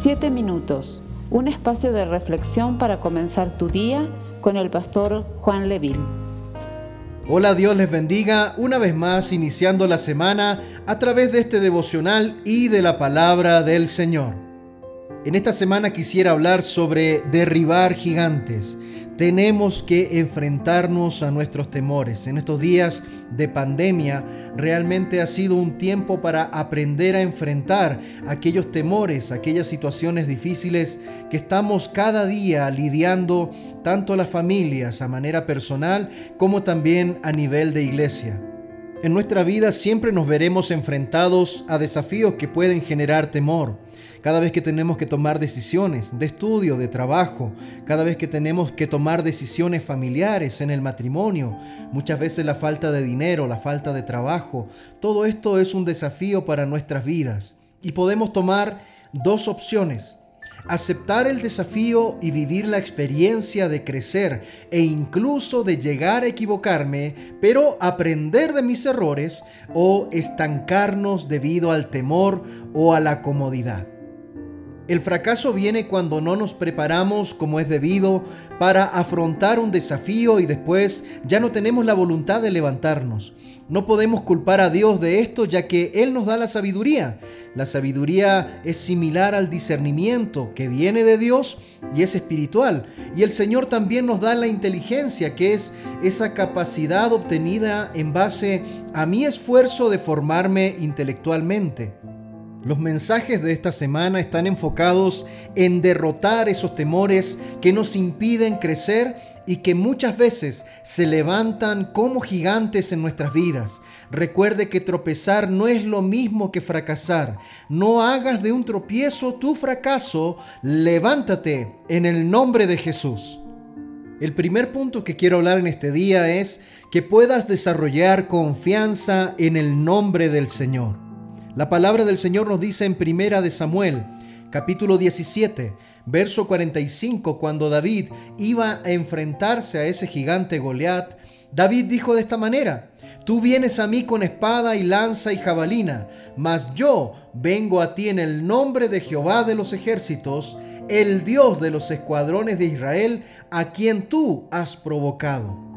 Siete minutos, un espacio de reflexión para comenzar tu día con el pastor Juan Leville. Hola, Dios les bendiga una vez más iniciando la semana a través de este devocional y de la palabra del Señor. En esta semana quisiera hablar sobre derribar gigantes tenemos que enfrentarnos a nuestros temores. En estos días de pandemia realmente ha sido un tiempo para aprender a enfrentar aquellos temores, aquellas situaciones difíciles que estamos cada día lidiando tanto las familias a manera personal como también a nivel de iglesia. En nuestra vida siempre nos veremos enfrentados a desafíos que pueden generar temor. Cada vez que tenemos que tomar decisiones de estudio, de trabajo, cada vez que tenemos que tomar decisiones familiares en el matrimonio, muchas veces la falta de dinero, la falta de trabajo, todo esto es un desafío para nuestras vidas. Y podemos tomar dos opciones aceptar el desafío y vivir la experiencia de crecer e incluso de llegar a equivocarme, pero aprender de mis errores o estancarnos debido al temor o a la comodidad. El fracaso viene cuando no nos preparamos como es debido para afrontar un desafío y después ya no tenemos la voluntad de levantarnos. No podemos culpar a Dios de esto ya que Él nos da la sabiduría. La sabiduría es similar al discernimiento que viene de Dios y es espiritual. Y el Señor también nos da la inteligencia que es esa capacidad obtenida en base a mi esfuerzo de formarme intelectualmente. Los mensajes de esta semana están enfocados en derrotar esos temores que nos impiden crecer y que muchas veces se levantan como gigantes en nuestras vidas. Recuerde que tropezar no es lo mismo que fracasar. No hagas de un tropiezo tu fracaso. Levántate en el nombre de Jesús. El primer punto que quiero hablar en este día es que puedas desarrollar confianza en el nombre del Señor. La palabra del Señor nos dice en Primera de Samuel, capítulo 17, verso 45, cuando David iba a enfrentarse a ese gigante Goliat, David dijo de esta manera: Tú vienes a mí con espada y lanza y jabalina, mas yo vengo a ti en el nombre de Jehová de los ejércitos, el Dios de los escuadrones de Israel, a quien tú has provocado.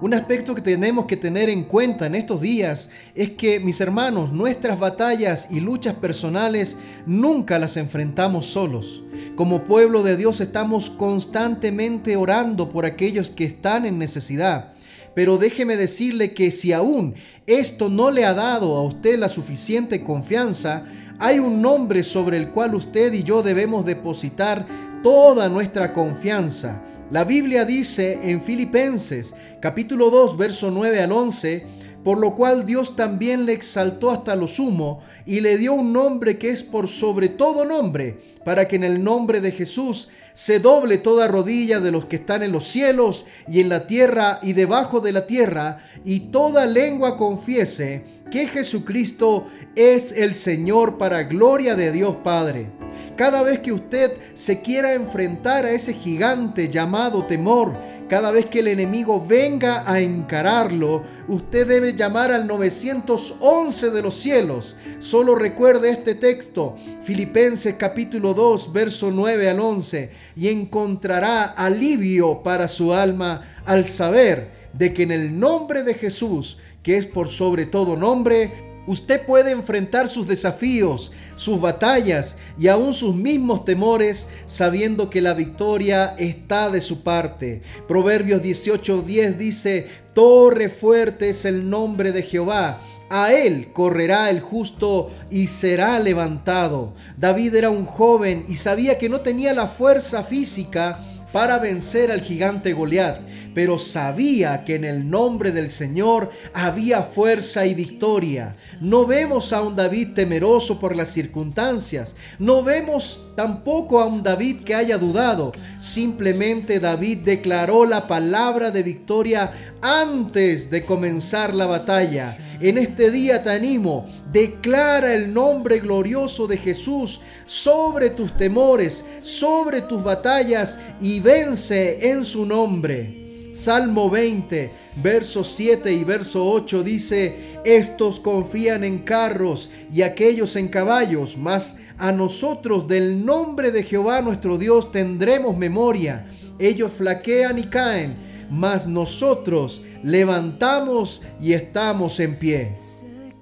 Un aspecto que tenemos que tener en cuenta en estos días es que, mis hermanos, nuestras batallas y luchas personales nunca las enfrentamos solos. Como pueblo de Dios estamos constantemente orando por aquellos que están en necesidad. Pero déjeme decirle que si aún esto no le ha dado a usted la suficiente confianza, hay un nombre sobre el cual usted y yo debemos depositar toda nuestra confianza la Biblia dice en Filipenses capítulo 2 verso 9 al 11, por lo cual Dios también le exaltó hasta lo sumo y le dio un nombre que es por sobre todo nombre, para que en el nombre de Jesús se doble toda rodilla de los que están en los cielos y en la tierra y debajo de la tierra, y toda lengua confiese que Jesucristo es el Señor para gloria de Dios Padre. Cada vez que usted se quiera enfrentar a ese gigante llamado temor, cada vez que el enemigo venga a encararlo, usted debe llamar al 911 de los cielos. Solo recuerde este texto, Filipenses capítulo 2, verso 9 al 11, y encontrará alivio para su alma al saber de que en el nombre de Jesús, que es por sobre todo nombre, Usted puede enfrentar sus desafíos, sus batallas y aún sus mismos temores sabiendo que la victoria está de su parte. Proverbios 18:10 dice, Torre fuerte es el nombre de Jehová. A él correrá el justo y será levantado. David era un joven y sabía que no tenía la fuerza física para vencer al gigante Goliat, pero sabía que en el nombre del Señor había fuerza y victoria. No vemos a un David temeroso por las circunstancias. No vemos tampoco a un David que haya dudado. Simplemente David declaró la palabra de victoria antes de comenzar la batalla. En este día te animo, declara el nombre glorioso de Jesús sobre tus temores, sobre tus batallas y vence en su nombre. Salmo 20, verso 7 y verso 8 dice, estos confían en carros y aquellos en caballos, mas a nosotros del nombre de Jehová nuestro Dios tendremos memoria. Ellos flaquean y caen, mas nosotros levantamos y estamos en pie.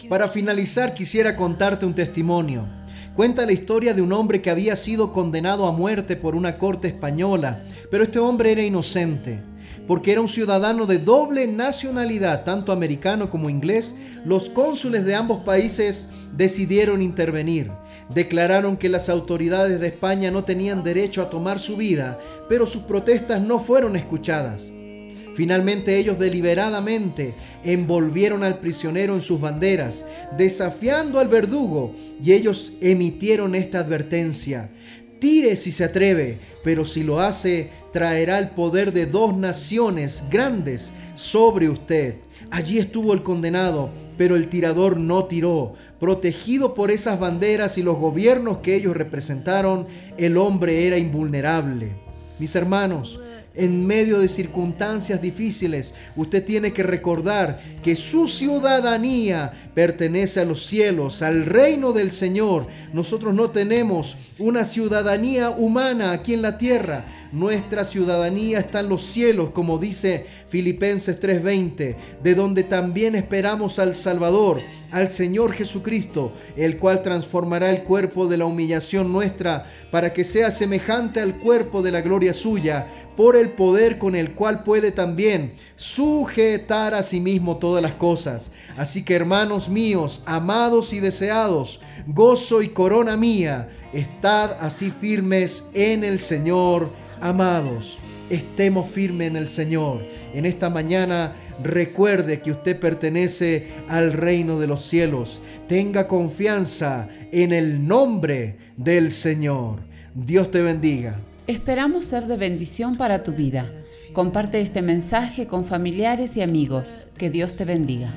Para finalizar quisiera contarte un testimonio. Cuenta la historia de un hombre que había sido condenado a muerte por una corte española, pero este hombre era inocente porque era un ciudadano de doble nacionalidad, tanto americano como inglés, los cónsules de ambos países decidieron intervenir. Declararon que las autoridades de España no tenían derecho a tomar su vida, pero sus protestas no fueron escuchadas. Finalmente ellos deliberadamente envolvieron al prisionero en sus banderas, desafiando al verdugo, y ellos emitieron esta advertencia. Tire si se atreve, pero si lo hace, traerá el poder de dos naciones grandes sobre usted. Allí estuvo el condenado, pero el tirador no tiró. Protegido por esas banderas y los gobiernos que ellos representaron, el hombre era invulnerable. Mis hermanos, en medio de circunstancias difíciles, usted tiene que recordar que su ciudadanía pertenece a los cielos, al reino del Señor. Nosotros no tenemos una ciudadanía humana aquí en la tierra. Nuestra ciudadanía está en los cielos, como dice Filipenses 3:20, de donde también esperamos al Salvador, al Señor Jesucristo, el cual transformará el cuerpo de la humillación nuestra para que sea semejante al cuerpo de la gloria suya, por el poder con el cual puede también sujetar a sí mismo todas las cosas. Así que hermanos míos, amados y deseados, gozo y corona mía, estad así firmes en el Señor, amados. Estemos firmes en el Señor. En esta mañana recuerde que usted pertenece al reino de los cielos. Tenga confianza en el nombre del Señor. Dios te bendiga. Esperamos ser de bendición para tu vida. Comparte este mensaje con familiares y amigos. Que Dios te bendiga.